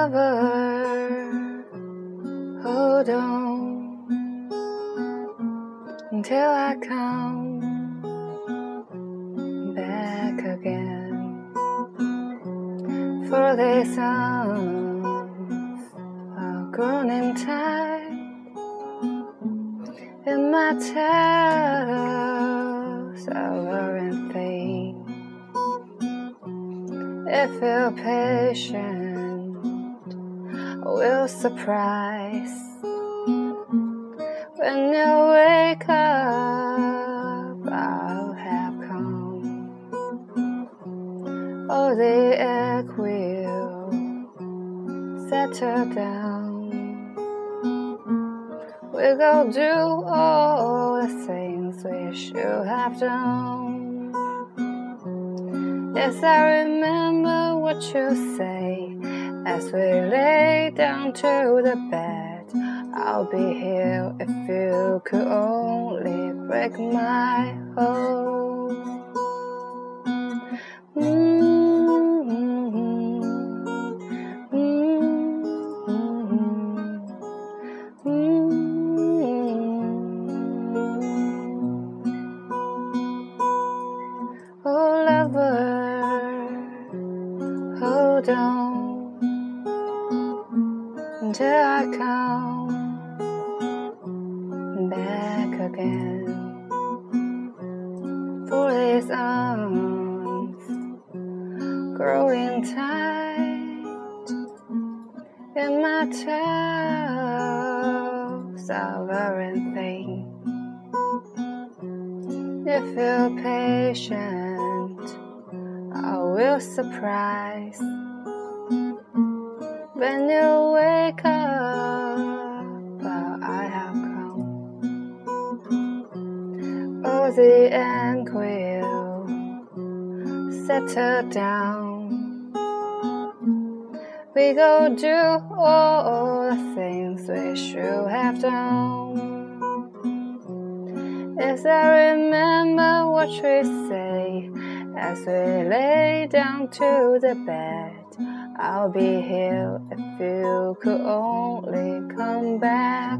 cover. Hold on until I come back again for this arms have grown in time, and my tales are wearing thin if you're patient will surprise when you wake up, I'll have come. Oh, the egg will settle down. We go do all the things we should have done. Yes, I remember what you say as we lay down to the bed. I'll be here if you could only break my heart. Mm-hmm. Mm-hmm. Mm-hmm. Oh, lover, hold on until I come back again. For his arms growing tight, and my toes are thin. If you're patient, I will surprise when you wake up. Uh, I have come. Oh, the end will settle down. We go do all the things we should have done. Yes, I remember what we say as we lay down to the bed. I'll be here if you could only come back